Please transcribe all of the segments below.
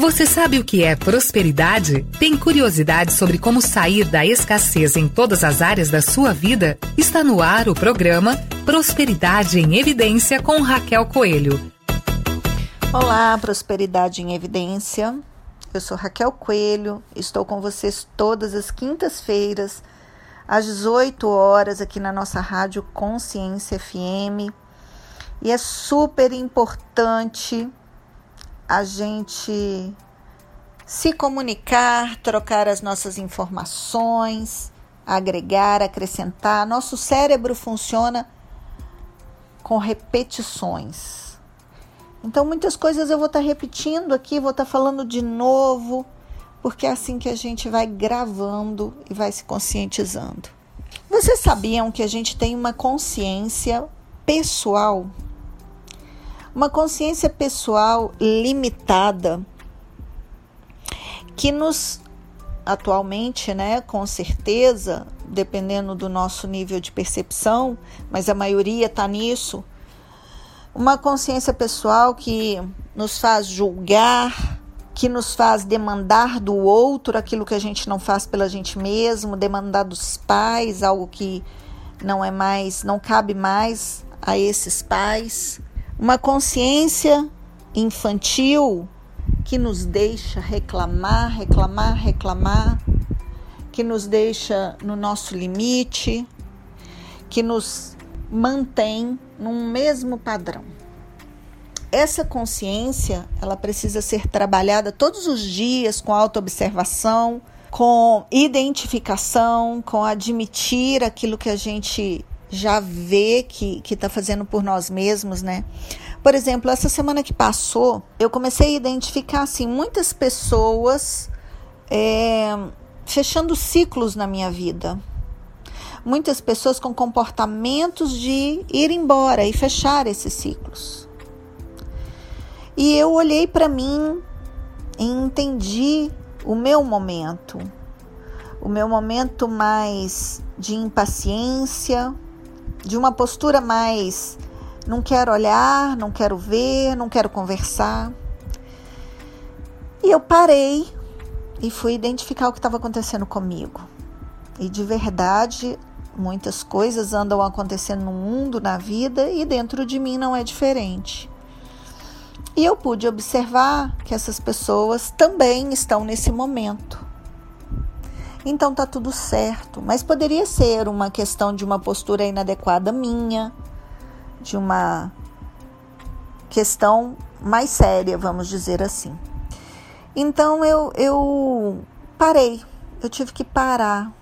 Você sabe o que é prosperidade? Tem curiosidade sobre como sair da escassez em todas as áreas da sua vida? Está no ar o programa Prosperidade em Evidência com Raquel Coelho. Olá, Prosperidade em Evidência. Eu sou Raquel Coelho, estou com vocês todas as quintas-feiras, às 18 horas, aqui na nossa rádio Consciência FM. E é super importante a gente se comunicar, trocar as nossas informações, agregar, acrescentar. Nosso cérebro funciona com repetições. Então, muitas coisas eu vou estar tá repetindo aqui, vou estar tá falando de novo, porque é assim que a gente vai gravando e vai se conscientizando. Vocês sabiam que a gente tem uma consciência pessoal? Uma consciência pessoal limitada que nos atualmente, né, com certeza, dependendo do nosso nível de percepção, mas a maioria está nisso, uma consciência pessoal que nos faz julgar, que nos faz demandar do outro aquilo que a gente não faz pela gente mesmo, demandar dos pais algo que não é mais, não cabe mais a esses pais uma consciência infantil que nos deixa reclamar, reclamar, reclamar, que nos deixa no nosso limite, que nos mantém num mesmo padrão. Essa consciência, ela precisa ser trabalhada todos os dias com autoobservação, com identificação, com admitir aquilo que a gente já vê que está fazendo por nós mesmos, né? Por exemplo, essa semana que passou, eu comecei a identificar assim muitas pessoas é, fechando ciclos na minha vida. Muitas pessoas com comportamentos de ir embora e fechar esses ciclos. E eu olhei para mim e entendi o meu momento, o meu momento mais de impaciência, de uma postura mais não quero olhar, não quero ver, não quero conversar. E eu parei e fui identificar o que estava acontecendo comigo. E de verdade, muitas coisas andam acontecendo no mundo, na vida, e dentro de mim não é diferente. E eu pude observar que essas pessoas também estão nesse momento então tá tudo certo. Mas poderia ser uma questão de uma postura inadequada minha, de uma questão mais séria, vamos dizer assim. Então eu, eu parei, eu tive que parar.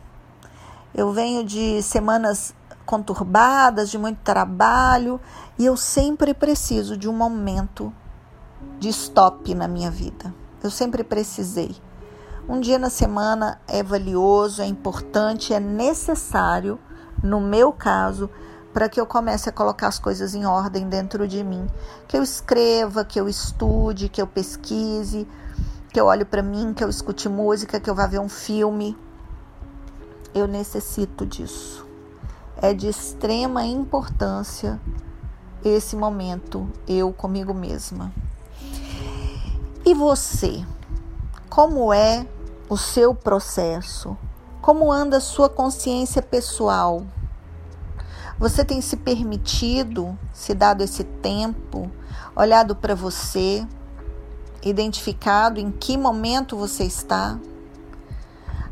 Eu venho de semanas conturbadas, de muito trabalho, e eu sempre preciso de um momento de stop na minha vida. Eu sempre precisei. Um dia na semana é valioso, é importante, é necessário, no meu caso, para que eu comece a colocar as coisas em ordem dentro de mim. Que eu escreva, que eu estude, que eu pesquise, que eu olhe para mim, que eu escute música, que eu vá ver um filme. Eu necessito disso. É de extrema importância esse momento, eu comigo mesma. E você? Como é o seu processo? Como anda a sua consciência pessoal? Você tem se permitido, se dado esse tempo, olhado para você, identificado em que momento você está?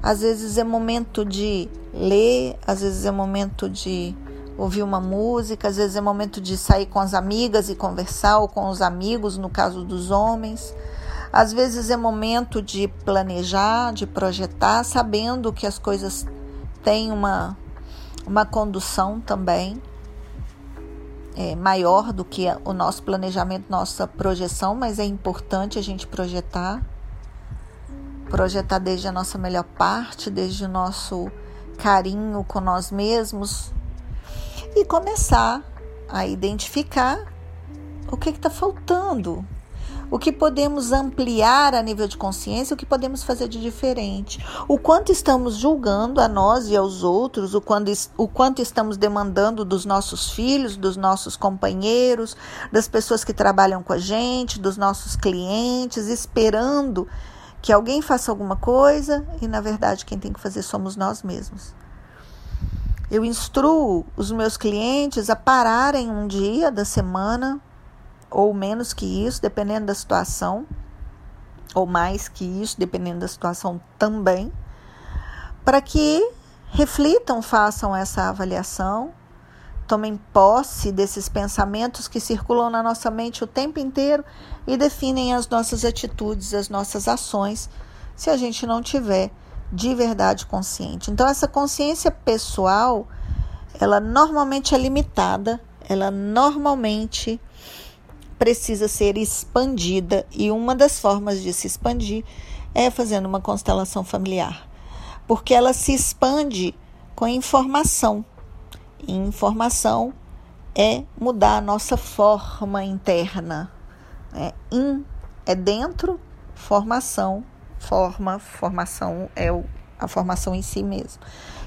Às vezes é momento de ler, às vezes é momento de ouvir uma música, às vezes é momento de sair com as amigas e conversar, ou com os amigos, no caso dos homens. Às vezes é momento de planejar, de projetar, sabendo que as coisas têm uma, uma condução também é, maior do que o nosso planejamento, nossa projeção, mas é importante a gente projetar. Projetar desde a nossa melhor parte, desde o nosso carinho com nós mesmos e começar a identificar o que está faltando, o que podemos ampliar a nível de consciência, o que podemos fazer de diferente, o quanto estamos julgando a nós e aos outros, o quanto, o quanto estamos demandando dos nossos filhos, dos nossos companheiros, das pessoas que trabalham com a gente, dos nossos clientes, esperando que alguém faça alguma coisa e na verdade quem tem que fazer somos nós mesmos. Eu instruo os meus clientes a pararem um dia da semana, ou menos que isso, dependendo da situação, ou mais que isso, dependendo da situação também, para que reflitam, façam essa avaliação, tomem posse desses pensamentos que circulam na nossa mente o tempo inteiro e definem as nossas atitudes, as nossas ações, se a gente não tiver de verdade consciente. Então essa consciência pessoal, ela normalmente é limitada, ela normalmente precisa ser expandida e uma das formas de se expandir é fazendo uma constelação familiar, porque ela se expande com informação. E informação é mudar a nossa forma interna. É, in é dentro, formação forma, formação é a formação em si mesmo.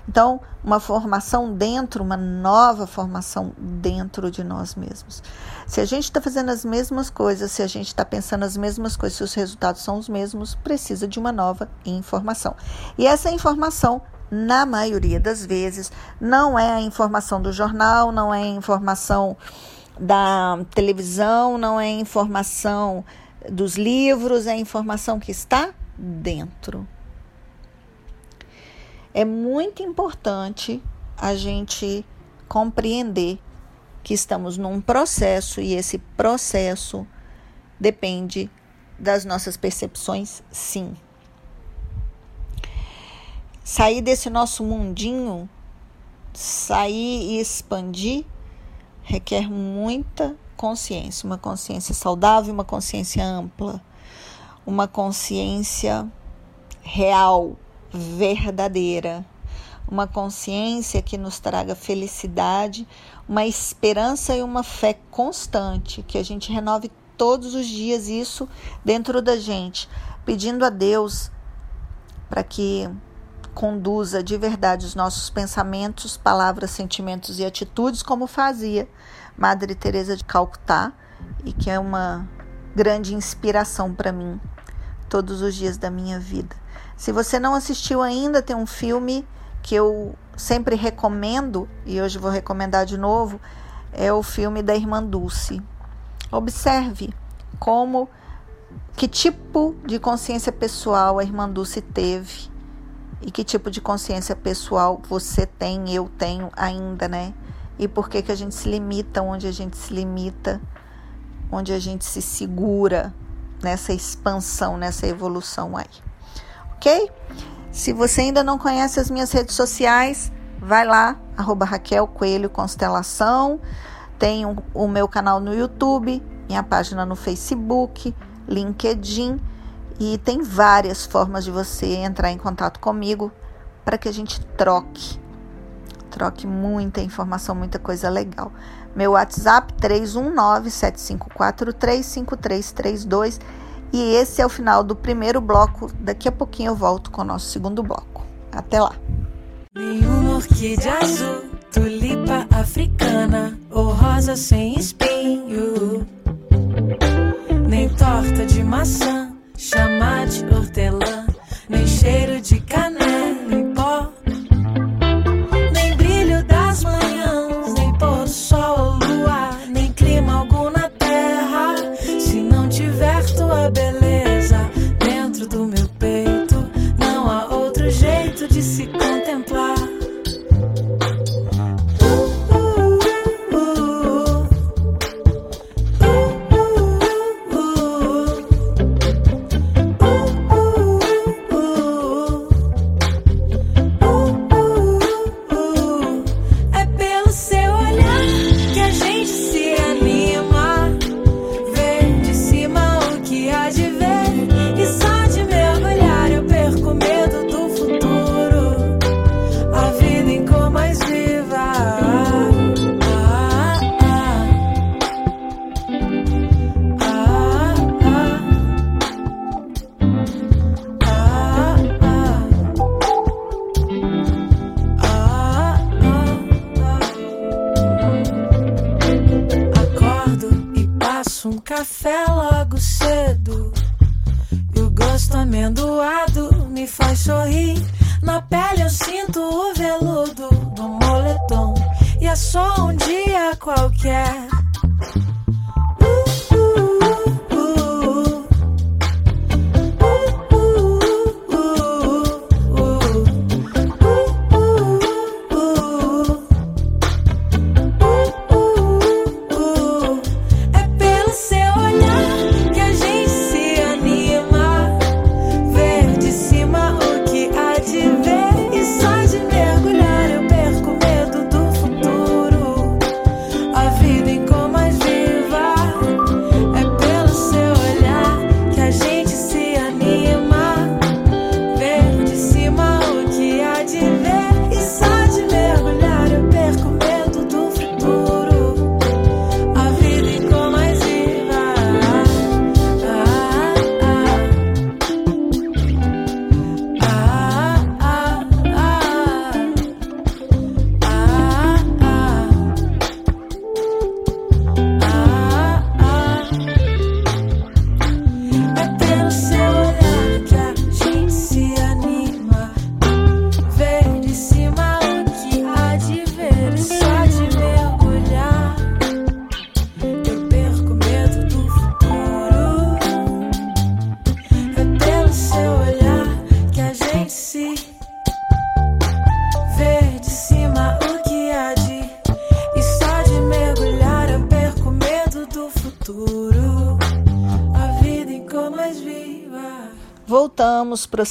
Então, uma formação dentro, uma nova formação dentro de nós mesmos. Se a gente está fazendo as mesmas coisas, se a gente está pensando as mesmas coisas, se os resultados são os mesmos, precisa de uma nova informação. E essa informação, na maioria das vezes, não é a informação do jornal, não é a informação da televisão, não é a informação dos livros, é a informação que está dentro. É muito importante a gente compreender que estamos num processo e esse processo depende das nossas percepções, sim. Sair desse nosso mundinho, sair e expandir, requer muita consciência, uma consciência saudável, uma consciência ampla uma consciência real, verdadeira, uma consciência que nos traga felicidade, uma esperança e uma fé constante, que a gente renove todos os dias isso dentro da gente, pedindo a Deus para que conduza de verdade os nossos pensamentos, palavras, sentimentos e atitudes como fazia Madre Teresa de Calcutá e que é uma grande inspiração para mim todos os dias da minha vida. Se você não assistiu ainda, tem um filme que eu sempre recomendo e hoje vou recomendar de novo, é o filme da Irmã Dulce. Observe como que tipo de consciência pessoal a Irmã Dulce teve e que tipo de consciência pessoal você tem, eu tenho ainda, né? E por que que a gente se limita onde a gente se limita, onde a gente se segura, nessa expansão, nessa evolução aí. Ok? Se você ainda não conhece as minhas redes sociais, vai lá, arroba Raquel Coelho Constelação. Tem um, o meu canal no YouTube, minha página no Facebook, LinkedIn e tem várias formas de você entrar em contato comigo para que a gente troque. Troque muita informação, muita coisa legal. Meu WhatsApp 319-7543-5332. E esse é o final do primeiro bloco. Daqui a pouquinho eu volto com o nosso segundo bloco. Até lá. Nenhuma orquídea azul, tulipa africana ou rosa sem espinho. Nem torta de maçã, chamar de hortelã, nem cheiro de canela um café logo cedo. E o gosto amendoado me faz sorrir. Na pele eu sinto o veludo do moletom. E é só um dia qualquer.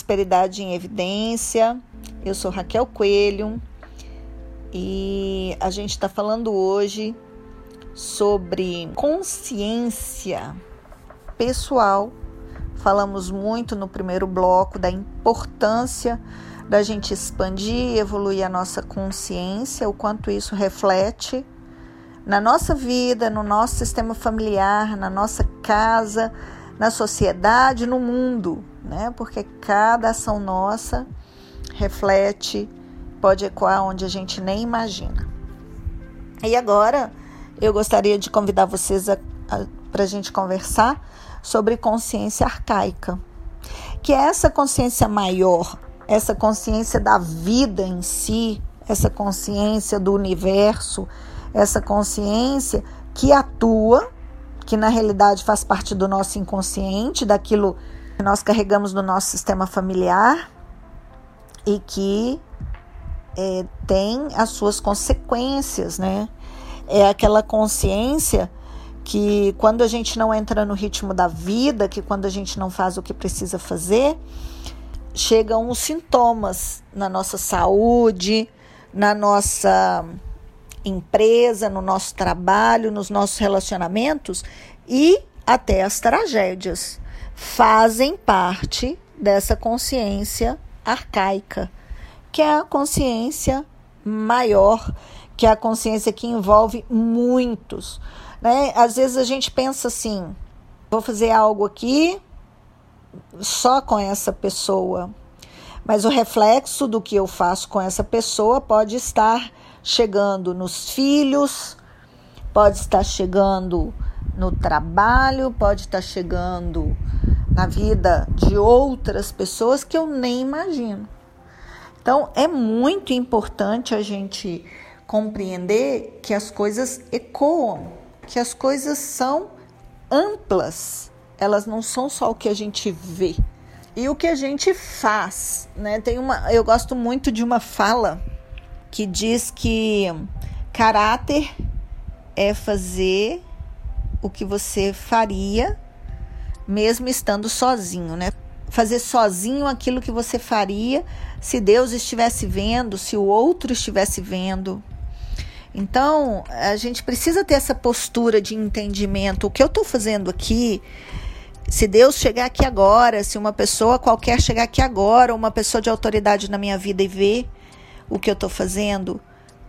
Prosperidade em Evidência. Eu sou Raquel Coelho e a gente está falando hoje sobre consciência pessoal. Falamos muito no primeiro bloco da importância da gente expandir e evoluir a nossa consciência, o quanto isso reflete na nossa vida, no nosso sistema familiar, na nossa casa, na sociedade, no mundo né? Porque cada ação nossa reflete, pode ecoar onde a gente nem imagina. E agora eu gostaria de convidar vocês para a gente conversar sobre consciência arcaica, que é essa consciência maior, essa consciência da vida em si, essa consciência do universo, essa consciência que atua, que na realidade faz parte do nosso inconsciente, daquilo que nós carregamos no nosso sistema familiar e que é, tem as suas consequências, né? É aquela consciência que quando a gente não entra no ritmo da vida, que quando a gente não faz o que precisa fazer, chegam os sintomas na nossa saúde, na nossa empresa, no nosso trabalho, nos nossos relacionamentos e até as tragédias fazem parte dessa consciência arcaica, que é a consciência maior, que é a consciência que envolve muitos. Né? Às vezes a gente pensa assim: vou fazer algo aqui só com essa pessoa, mas o reflexo do que eu faço com essa pessoa pode estar chegando nos filhos, pode estar chegando no trabalho, pode estar chegando na vida de outras pessoas que eu nem imagino. Então, é muito importante a gente compreender que as coisas ecoam, que as coisas são amplas, elas não são só o que a gente vê. E o que a gente faz, né? Tem uma, eu gosto muito de uma fala que diz que caráter é fazer o que você faria mesmo estando sozinho, né? Fazer sozinho aquilo que você faria se Deus estivesse vendo, se o outro estivesse vendo. Então, a gente precisa ter essa postura de entendimento. O que eu estou fazendo aqui, se Deus chegar aqui agora, se uma pessoa qualquer chegar aqui agora, uma pessoa de autoridade na minha vida e ver o que eu estou fazendo,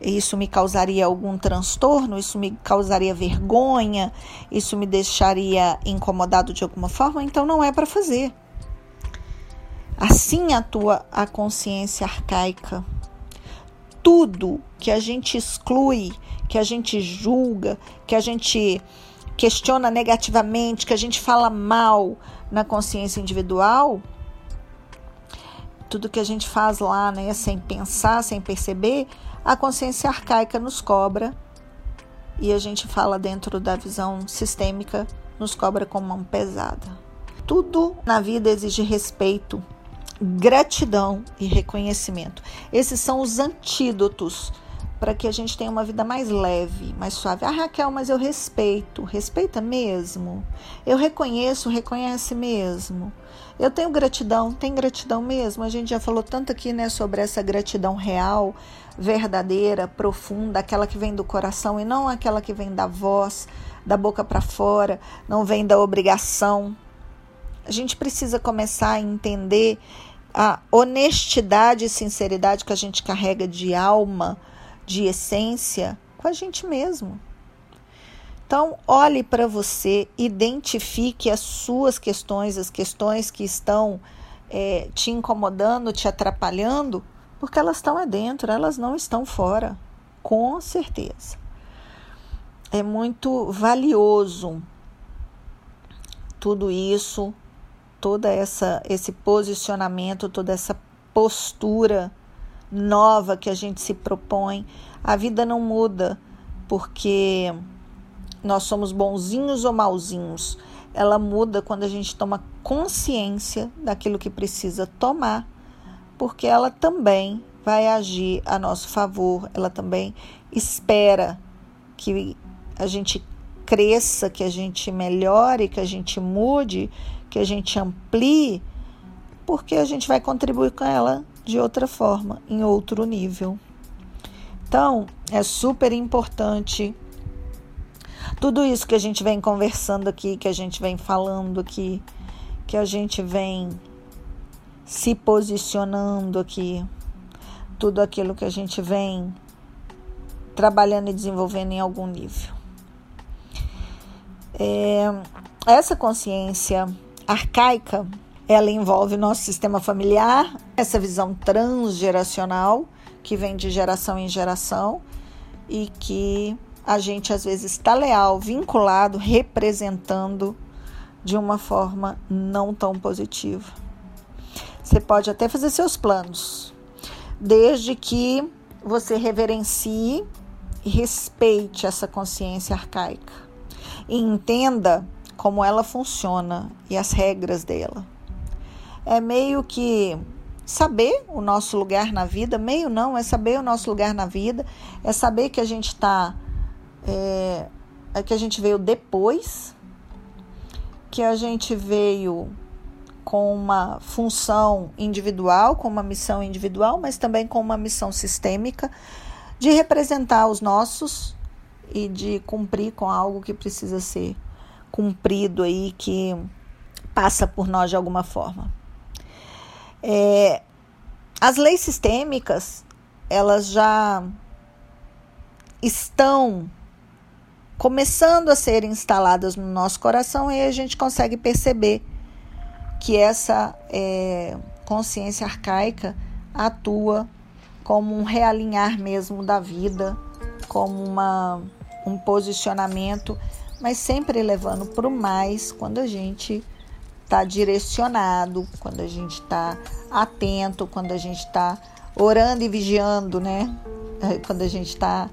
isso me causaria algum transtorno, isso me causaria vergonha, isso me deixaria incomodado de alguma forma, então não é para fazer. Assim atua a consciência arcaica. Tudo que a gente exclui, que a gente julga, que a gente questiona negativamente, que a gente fala mal na consciência individual, tudo que a gente faz lá, né, sem pensar, sem perceber, a consciência arcaica nos cobra e a gente fala dentro da visão sistêmica, nos cobra com mão pesada. Tudo na vida exige respeito, gratidão e reconhecimento. Esses são os antídotos para que a gente tenha uma vida mais leve, mais suave. Ah, Raquel, mas eu respeito. Respeita mesmo? Eu reconheço, reconhece mesmo? Eu tenho gratidão, tem gratidão mesmo? A gente já falou tanto aqui, né, sobre essa gratidão real, verdadeira, profunda, aquela que vem do coração e não aquela que vem da voz, da boca para fora, não vem da obrigação. A gente precisa começar a entender a honestidade e sinceridade que a gente carrega de alma de essência com a gente mesmo. Então, olhe para você, identifique as suas questões, as questões que estão é, te incomodando, te atrapalhando, porque elas estão é dentro, elas não estão fora, com certeza. É muito valioso tudo isso, toda essa esse posicionamento, toda essa postura nova que a gente se propõe. A vida não muda porque nós somos bonzinhos ou mauzinhos. Ela muda quando a gente toma consciência daquilo que precisa tomar, porque ela também vai agir a nosso favor, ela também espera que a gente cresça, que a gente melhore, que a gente mude, que a gente amplie, porque a gente vai contribuir com ela de outra forma, em outro nível. Então, é super importante tudo isso que a gente vem conversando aqui, que a gente vem falando aqui, que a gente vem se posicionando aqui, tudo aquilo que a gente vem trabalhando e desenvolvendo em algum nível. É, essa consciência arcaica ela envolve nosso sistema familiar, essa visão transgeracional que vem de geração em geração e que a gente às vezes está leal, vinculado, representando de uma forma não tão positiva. Você pode até fazer seus planos, desde que você reverencie e respeite essa consciência arcaica e entenda como ela funciona e as regras dela é meio que saber o nosso lugar na vida, meio não, é saber o nosso lugar na vida, é saber que a gente está, é, é que a gente veio depois, que a gente veio com uma função individual, com uma missão individual, mas também com uma missão sistêmica de representar os nossos e de cumprir com algo que precisa ser cumprido aí, que passa por nós de alguma forma. É, as leis sistêmicas, elas já estão começando a ser instaladas no nosso coração e a gente consegue perceber que essa é, consciência arcaica atua como um realinhar mesmo da vida, como uma, um posicionamento, mas sempre levando para o mais quando a gente está direcionado, quando a gente está atento, quando a gente está orando e vigiando, né? É, quando a gente está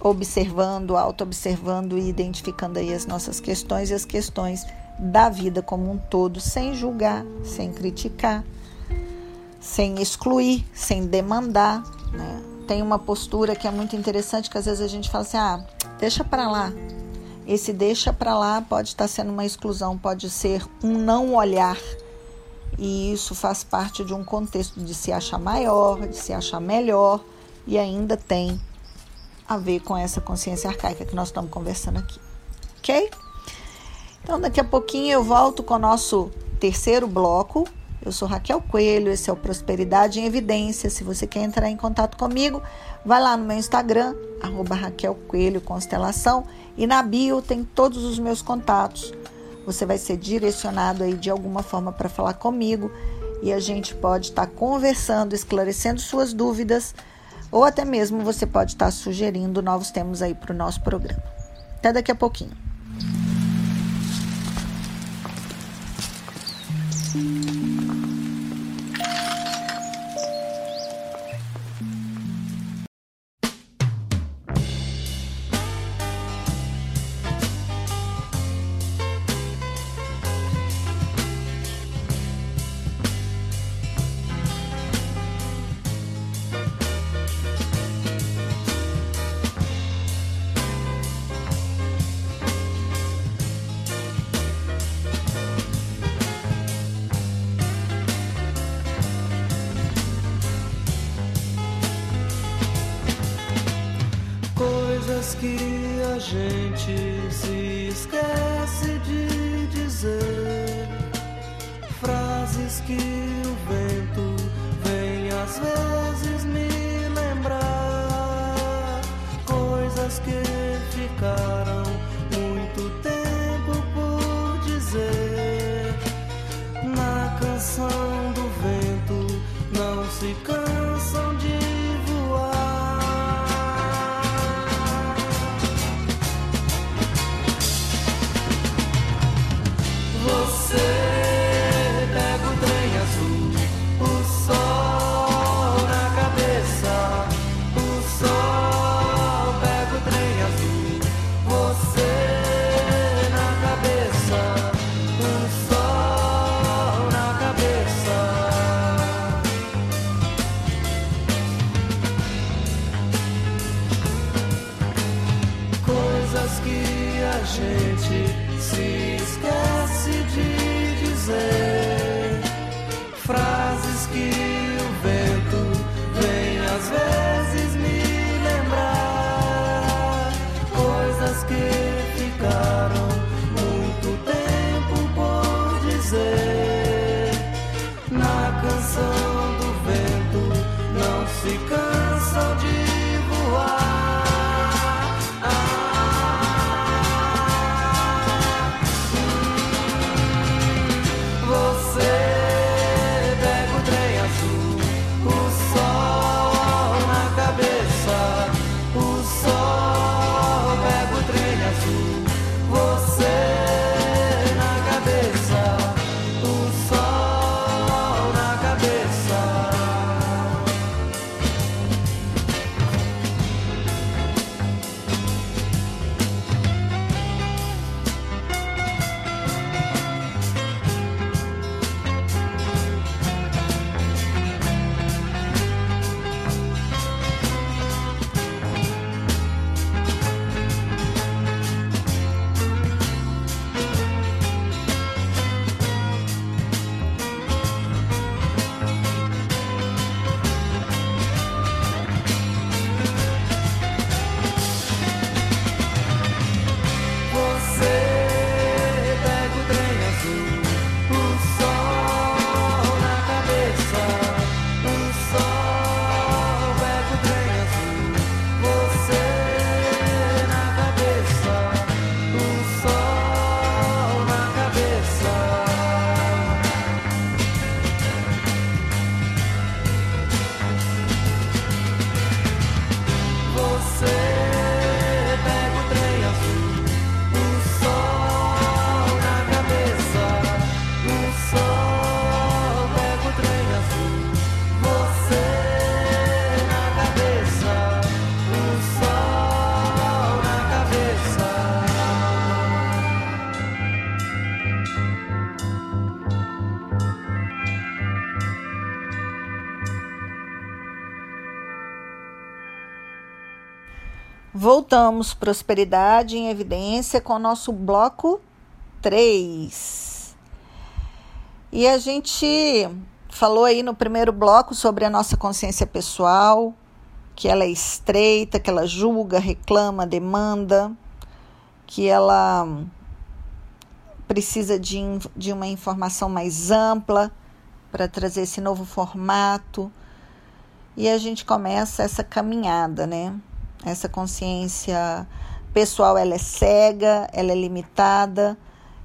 observando, auto-observando e identificando aí as nossas questões e as questões da vida como um todo, sem julgar, sem criticar, sem excluir, sem demandar, né? Tem uma postura que é muito interessante que às vezes a gente fala assim: "Ah, deixa para lá, esse deixa para lá pode estar sendo uma exclusão, pode ser um não olhar. E isso faz parte de um contexto de se achar maior, de se achar melhor e ainda tem a ver com essa consciência arcaica que nós estamos conversando aqui. Ok? Então, daqui a pouquinho eu volto com o nosso terceiro bloco. Eu sou Raquel Coelho, esse é o Prosperidade em Evidência. Se você quer entrar em contato comigo, vai lá no meu Instagram, arroba Raquel Coelho Constelação e na bio tem todos os meus contatos. Você vai ser direcionado aí de alguma forma para falar comigo e a gente pode estar tá conversando, esclarecendo suas dúvidas ou até mesmo você pode estar tá sugerindo novos temas aí para o nosso programa. Até daqui a pouquinho. Voltamos Prosperidade em Evidência com o nosso bloco 3. E a gente falou aí no primeiro bloco sobre a nossa consciência pessoal, que ela é estreita, que ela julga, reclama, demanda, que ela precisa de, de uma informação mais ampla para trazer esse novo formato. E a gente começa essa caminhada, né? Essa consciência pessoal ela é cega, ela é limitada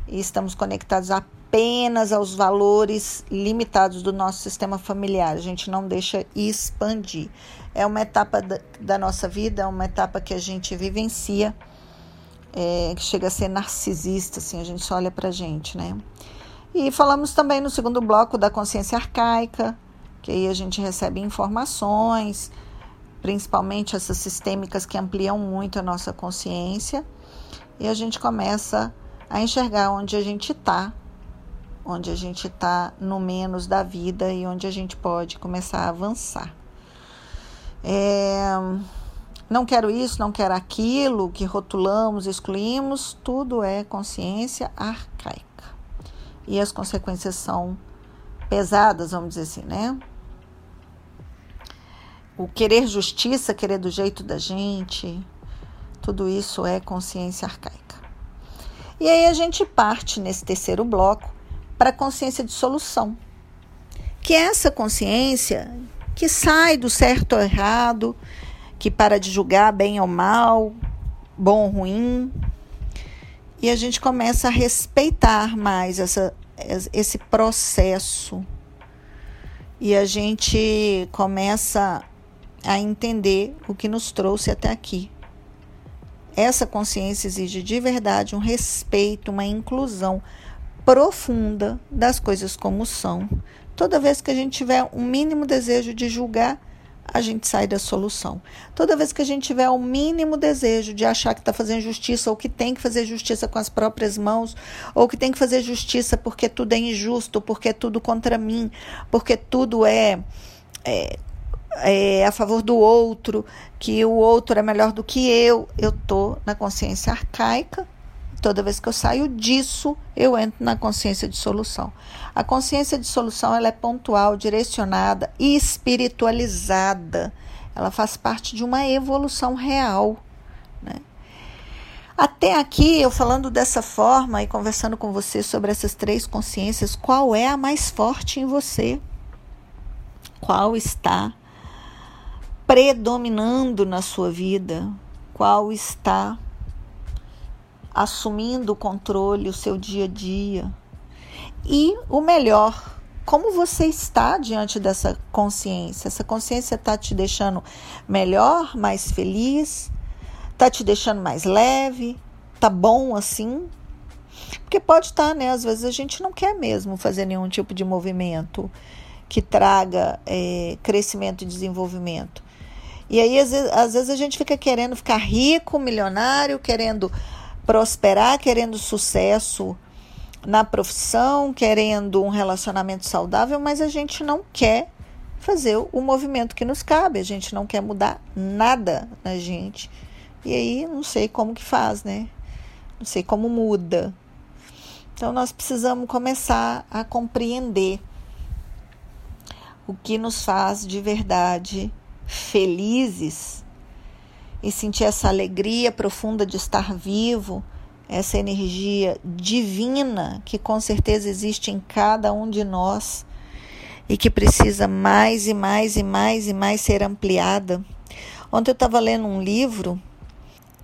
e estamos conectados apenas aos valores limitados do nosso sistema familiar. A gente não deixa expandir. É uma etapa da, nossa vida, é uma etapa que a gente vivencia, é, que chega a ser narcisista, assim, a gente só olha pra gente, né? E falamos também no segundo bloco da consciência arcaica, que aí a gente recebe informações, principalmente essas sistêmicas que ampliam muito a nossa consciência, e a gente começa a enxergar onde a gente está, onde a gente está no menos da vida e onde a gente pode começar a avançar. É, não quero isso, não quero aquilo, que rotulamos, excluímos, tudo é consciência arcaica. E as consequências são pesadas, vamos dizer assim, né? O querer justiça, querer do jeito da gente, Tudo isso é consciência arcaica. E aí a gente parte nesse terceiro bloco para a consciência de solução, que é essa consciência que sai do certo ou errado, que para de julgar bem ou mal, bom ou ruim, e a gente começa a respeitar mais essa, esse processo e a gente começa a entender o que nos trouxe até aqui. Essa consciência exige de verdade um respeito, uma inclusão profunda das coisas como são. Toda vez que a gente tiver um mínimo desejo de julgar, a gente sai da solução. Toda vez que a gente tiver o mínimo desejo de achar que está fazendo justiça, ou que tem que fazer justiça com as próprias mãos, ou que tem que fazer justiça porque tudo é injusto, porque é tudo contra mim, porque tudo é, é, é a favor do outro, que o outro é melhor do que eu, eu estou na consciência arcaica Toda vez que eu saio disso, eu entro na consciência de solução. A consciência de solução ela é pontual, direcionada e espiritualizada. Ela faz parte de uma evolução real. Né? Até aqui, eu falando dessa forma e conversando com você sobre essas três consciências, qual é a mais forte em você? Qual está predominando na sua vida? Qual está assumindo o controle, o seu dia a dia. E o melhor, como você está diante dessa consciência? Essa consciência está te deixando melhor, mais feliz? Está te deixando mais leve? Tá bom assim? Porque pode estar, tá, né? Às vezes a gente não quer mesmo fazer nenhum tipo de movimento que traga é, crescimento e desenvolvimento. E aí, às vezes, às vezes, a gente fica querendo ficar rico, milionário, querendo prosperar querendo sucesso na profissão, querendo um relacionamento saudável, mas a gente não quer fazer o movimento que nos cabe, a gente não quer mudar nada na gente. E aí não sei como que faz, né? Não sei como muda. Então nós precisamos começar a compreender o que nos faz de verdade felizes e sentir essa alegria profunda de estar vivo, essa energia divina que com certeza existe em cada um de nós e que precisa mais e mais e mais e mais ser ampliada. Ontem eu estava lendo um livro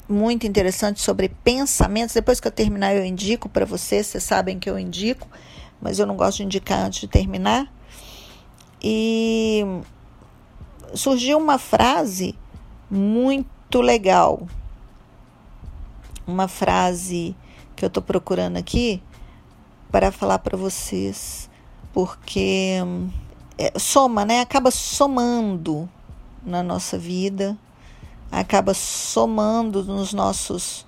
muito interessante sobre pensamentos. Depois que eu terminar, eu indico para vocês. Vocês sabem que eu indico, mas eu não gosto de indicar antes de terminar. E surgiu uma frase muito legal. Uma frase que eu estou procurando aqui para falar para vocês, porque é, soma, né? Acaba somando na nossa vida, acaba somando nos nossos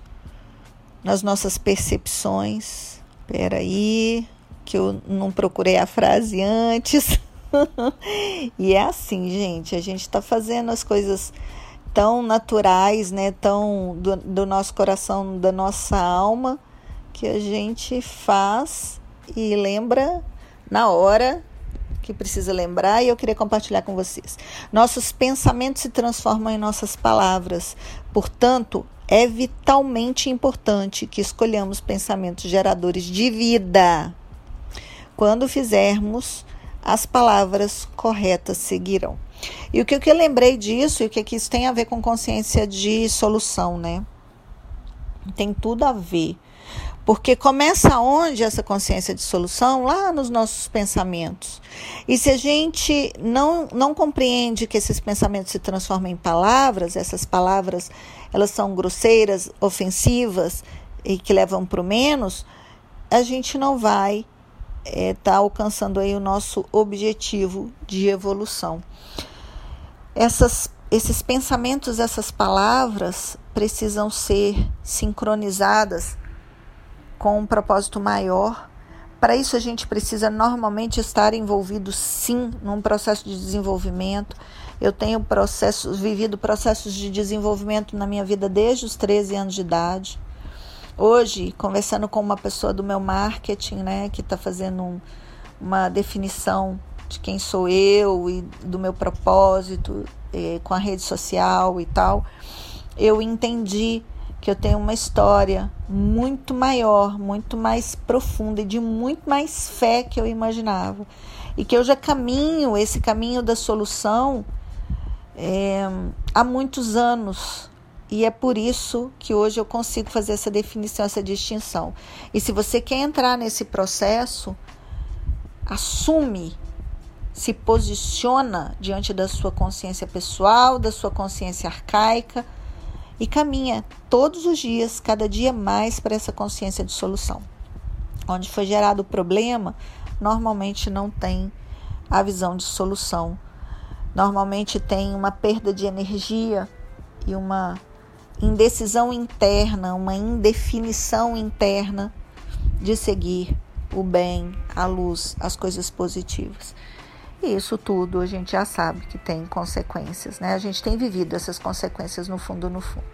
nas nossas percepções. Espera aí, que eu não procurei a frase antes. e é assim, gente, a gente está fazendo as coisas tão naturais, né, tão do, do nosso coração, da nossa alma, que a gente faz e lembra na hora que precisa lembrar e eu queria compartilhar com vocês. Nossos pensamentos se transformam em nossas palavras, portanto, é vitalmente importante que escolhamos pensamentos geradores de vida. Quando fizermos, as palavras corretas seguirão. E o que, eu lembrei disso e o que, que isso tem a ver com consciência de solução, né? Tem tudo a ver. Porque começa onde essa consciência de solução? Lá nos nossos pensamentos. E se a gente não, não compreende que esses pensamentos se transformam em palavras, essas palavras elas são grosseiras, ofensivas e que levam para o menos, a gente não vai estar é, tá alcançando aí o nosso objetivo de evolução essas, esses pensamentos, essas palavras precisam ser sincronizadas com um propósito maior. Para isso, a gente precisa normalmente estar envolvido, sim, num processo de desenvolvimento. Eu tenho processos, vivido processos de desenvolvimento na minha vida desde os 13 anos de idade. Hoje, conversando com uma pessoa do meu marketing, né, que está fazendo um, uma definição de quem sou eu e do meu propósito eh, com a rede social e tal, eu entendi que eu tenho uma história muito maior, muito mais profunda e de muito mais fé que eu imaginava. E que eu já caminho esse caminho da solução é, há muitos anos. E é por isso que hoje eu consigo fazer essa definição, essa distinção. E se você quer entrar nesse processo, assume, se posiciona diante da sua consciência pessoal, da sua consciência arcaica e caminha todos os dias, cada dia mais para essa consciência de solução. Onde foi gerado o problema, normalmente não tem a visão de solução. Normalmente tem uma perda de energia e uma indecisão interna, uma indefinição interna de seguir o bem, a luz, as coisas positivas. E isso tudo a gente já sabe que tem consequências, né? A gente tem vivido essas consequências no fundo, no fundo.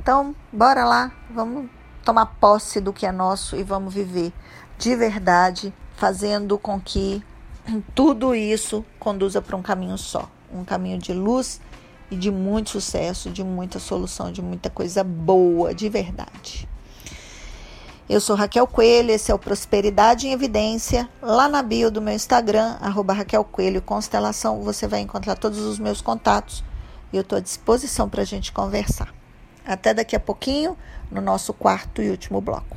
Então, bora lá, vamos tomar posse do que é nosso e vamos viver de verdade, fazendo com que tudo isso conduza para um caminho só, um caminho de luz e de muito sucesso, de muita solução, de muita coisa boa, de verdade. Eu sou Raquel Coelho, esse é o Prosperidade em Evidência. Lá na bio do meu Instagram, arroba Raquel Coelho Constelação, você vai encontrar todos os meus contatos e eu estou à disposição para a gente conversar. Até daqui a pouquinho, no nosso quarto e último bloco.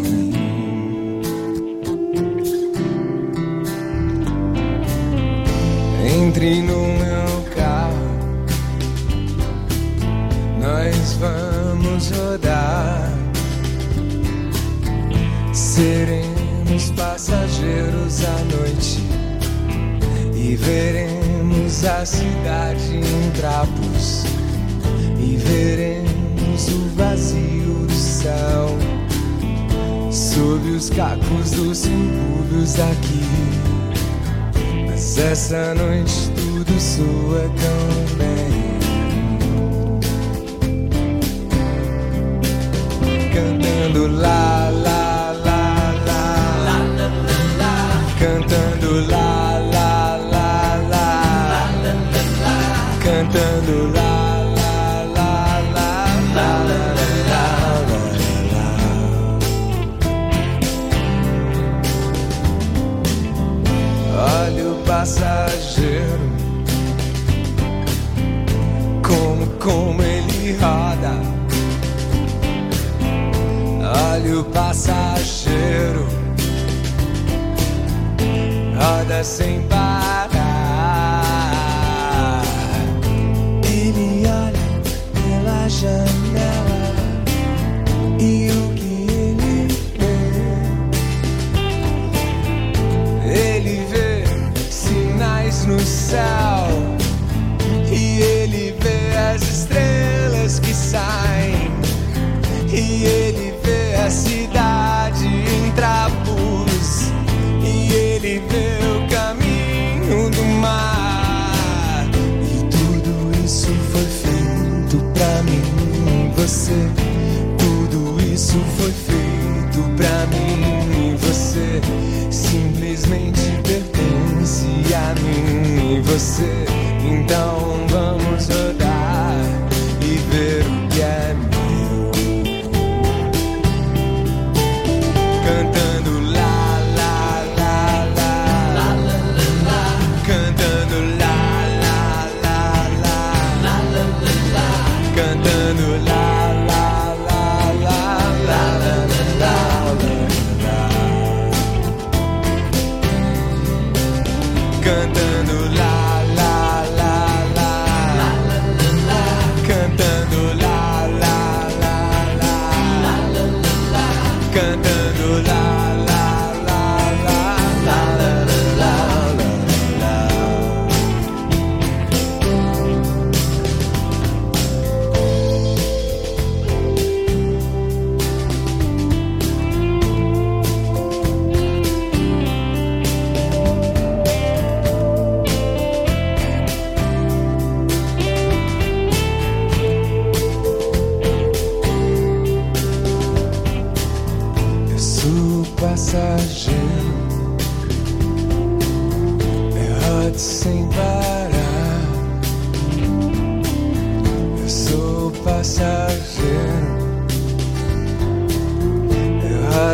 Mas essa noite tudo soa tão bem. Cantando lá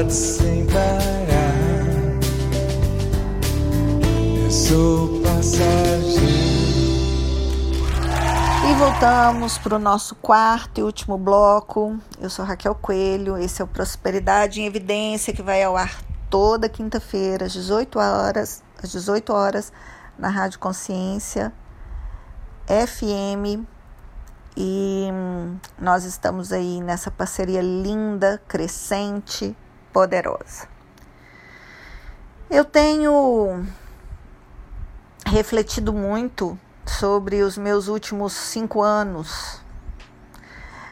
Rodo sem parar. Eu sou. E voltamos para o nosso quarto e último bloco. Eu sou Raquel Coelho, esse é o Prosperidade em Evidência, que vai ao ar toda quinta-feira, às 18 horas, às 18 horas, na Rádio Consciência FM. E hum, nós estamos aí nessa parceria linda, crescente, poderosa. Eu tenho refletido muito sobre os meus últimos cinco anos.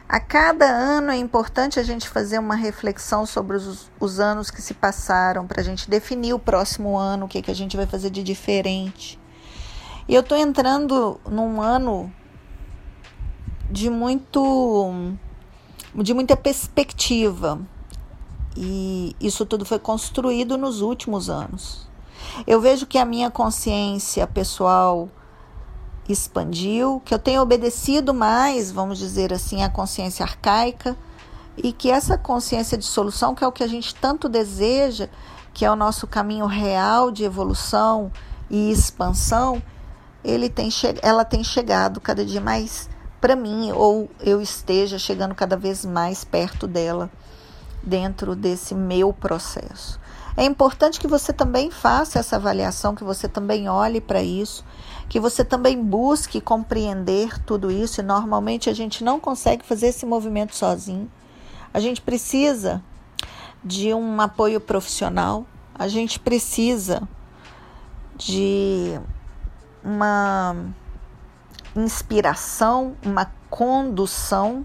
A cada ano é importante a gente fazer uma reflexão sobre os, os anos que se passaram, para a gente definir o próximo ano, o que, que a gente vai fazer de diferente. E eu estou entrando num ano de muito de muita perspectiva. E isso tudo foi construído nos últimos anos. Eu vejo que a minha consciência pessoal expandiu, que eu tenho obedecido mais, vamos dizer assim, à consciência arcaica e que essa consciência de solução, que é o que a gente tanto deseja, que é o nosso caminho real de evolução e expansão, ele tem ela tem chegado cada dia mais para mim, ou eu esteja chegando cada vez mais perto dela dentro desse meu processo. É importante que você também faça essa avaliação, que você também olhe para isso, que você também busque compreender tudo isso. E normalmente a gente não consegue fazer esse movimento sozinho. A gente precisa de um apoio profissional, a gente precisa de uma inspiração, uma condução,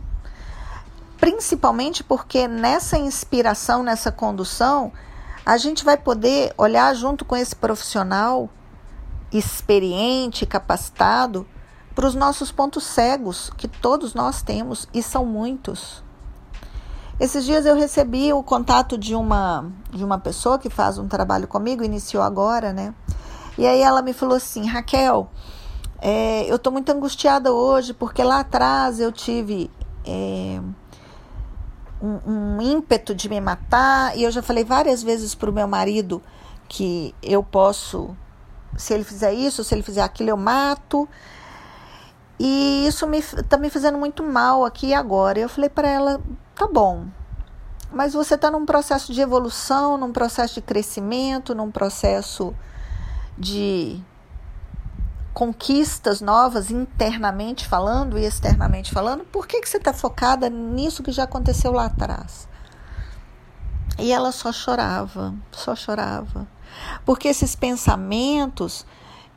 principalmente porque nessa inspiração, nessa condução, a gente vai poder olhar junto com esse profissional experiente, capacitado, para os nossos pontos cegos, que todos nós temos e são muitos. Esses dias eu recebi o contato de uma de uma pessoa que faz um trabalho comigo, iniciou agora, né? E aí ela me falou assim, Raquel, é, eu estou muito angustiada hoje porque lá atrás eu tive é, um, um, ímpeto de me matar e eu já falei várias vezes para o meu marido que eu posso, se ele fizer isso, se ele fizer aquilo, eu mato. E isso me está me fazendo muito mal aqui e agora. Eu falei para ela, tá bom, mas você está num processo de evolução, num processo de crescimento, num processo de conquistas novas internamente falando e externamente falando, por que, que você está focada nisso que já aconteceu lá atrás? E ela só chorava, só chorava. Porque esses pensamentos,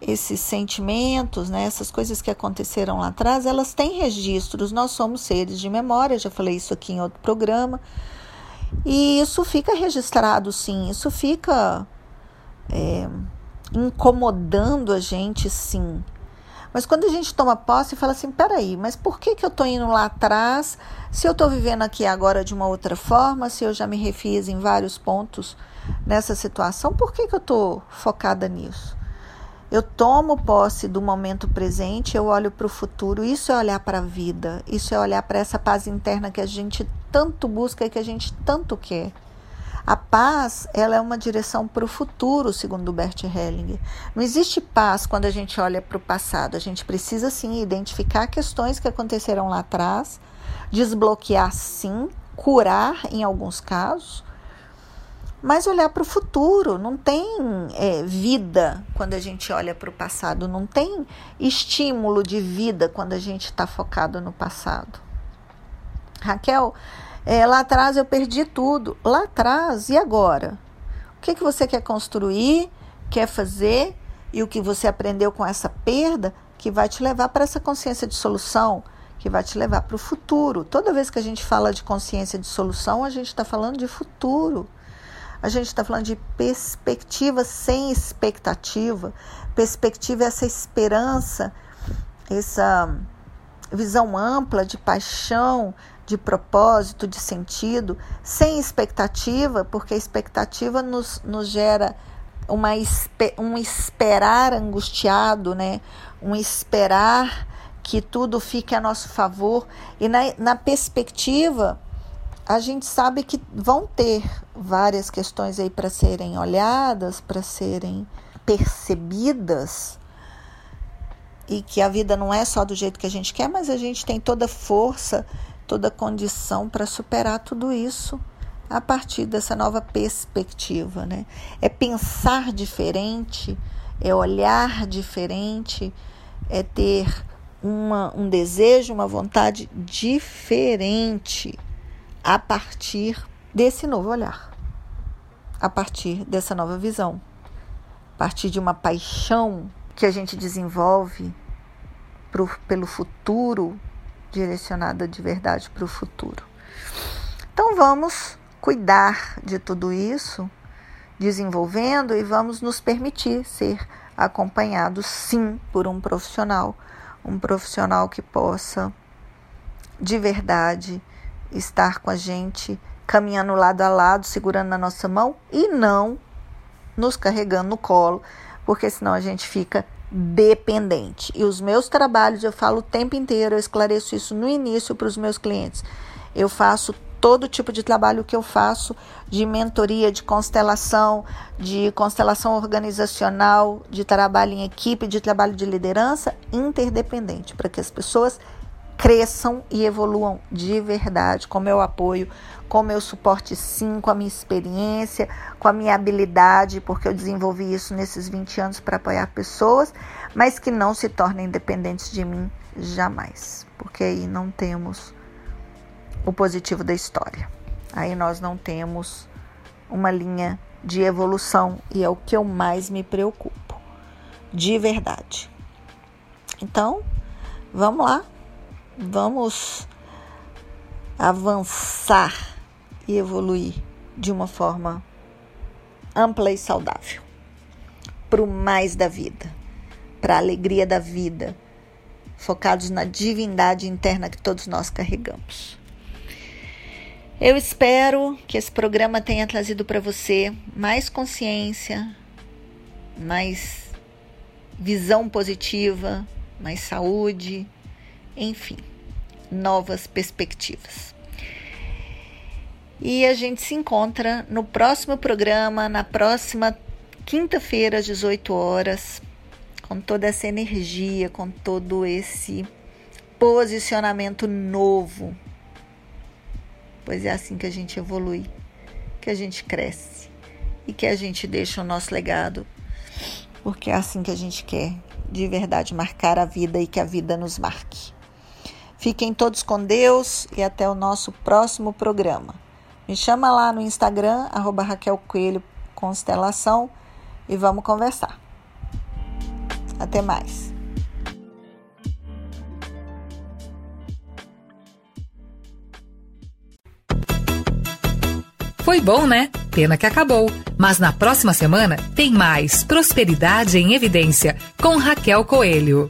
esses sentimentos, né, essas coisas que aconteceram lá atrás, elas têm registros. Nós somos seres de memória, já falei isso aqui em outro programa. E isso fica registrado, sim, isso fica. É, incomodando a gente, sim. Mas quando a gente toma posse e fala assim, peraí, mas por que, que eu estou indo lá atrás se eu estou vivendo aqui agora de uma outra forma, se eu já me refiz em vários pontos nessa situação, por que, que eu estou focada nisso? Eu tomo posse do momento presente, eu olho para o futuro. Isso é olhar para a vida, isso é olhar para essa paz interna que a gente tanto busca e que a gente tanto quer. A paz, ela é uma direção para o futuro, segundo Bert Hellinger. Não existe paz quando a gente olha para o passado. A gente precisa sim identificar questões que aconteceram lá atrás, desbloquear sim, curar em alguns casos, mas olhar para o futuro. Não tem é, vida quando a gente olha para o passado, não tem estímulo de vida quando a gente está focado no passado. Raquel, é, lá atrás eu perdi tudo. Lá atrás, e agora? O que, que você quer construir, quer fazer e o que você aprendeu com essa perda que vai te levar para essa consciência de solução, que vai te levar para o futuro. Toda vez que a gente fala de consciência de solução, a gente está falando de futuro. A gente está falando de perspectiva sem expectativa. Perspectiva é essa esperança, essa visão ampla de paixão, de propósito, de sentido, sem expectativa, porque a expectativa nos, nos gera uma, um esperar angustiado, né? Um esperar que tudo fique a nosso favor. E na, na perspectiva, a gente sabe que vão ter várias questões aí para serem olhadas, para serem percebidas. E que a vida não é só do jeito que a gente quer, mas a gente tem toda força, toda condição para superar tudo isso a partir dessa nova perspectiva, né? É pensar diferente, é olhar diferente, é ter uma, um desejo, uma vontade diferente a partir desse novo olhar, a partir dessa nova visão, a partir de uma paixão que a gente desenvolve pro, pelo futuro, direcionada de verdade para o futuro. Então vamos cuidar de tudo isso, desenvolvendo e vamos nos permitir ser acompanhados, sim, por um profissional, um profissional que possa de verdade estar com a gente, caminhando lado a lado, segurando na nossa mão e não nos carregando no colo, porque senão a gente fica dependente. E os meus trabalhos, eu falo o tempo inteiro, eu esclareço isso no início para os meus clientes. Eu faço todo tipo de trabalho que eu faço de mentoria, de constelação, de constelação organizacional, de trabalho em equipe, de trabalho de liderança interdependente, para que as pessoas cresçam e evoluam de verdade, com meu apoio, com meu suporte sim, com a minha experiência, com a minha habilidade, porque eu desenvolvi isso nesses 20 anos para apoiar pessoas, mas que não se tornem dependentes de mim jamais, porque aí não temos o positivo da história. Aí nós não temos uma linha de evolução e é o que eu mais me preocupo, de verdade. Então, vamos lá, vamos avançar e evoluir de uma forma ampla e saudável para o mais da vida, para a alegria da vida, focados na divindade interna que todos nós carregamos. Eu espero que esse programa tenha trazido para você mais consciência, mais visão positiva, mais saúde, enfim, novas perspectivas. E a gente se encontra no próximo programa, na próxima quinta-feira, às 18 horas, com toda essa energia, com todo esse posicionamento novo pois é assim que a gente evolui, que a gente cresce e que a gente deixa o nosso legado, porque é assim que a gente quer de verdade marcar a vida e que a vida nos marque. Fiquem todos com Deus e até o nosso próximo programa. Me chama lá no Instagram, arroba Raquel Coelho Constelação e vamos conversar. Até mais. Foi bom, né? Pena que acabou. Mas na próxima semana tem mais Prosperidade em Evidência com Raquel Coelho.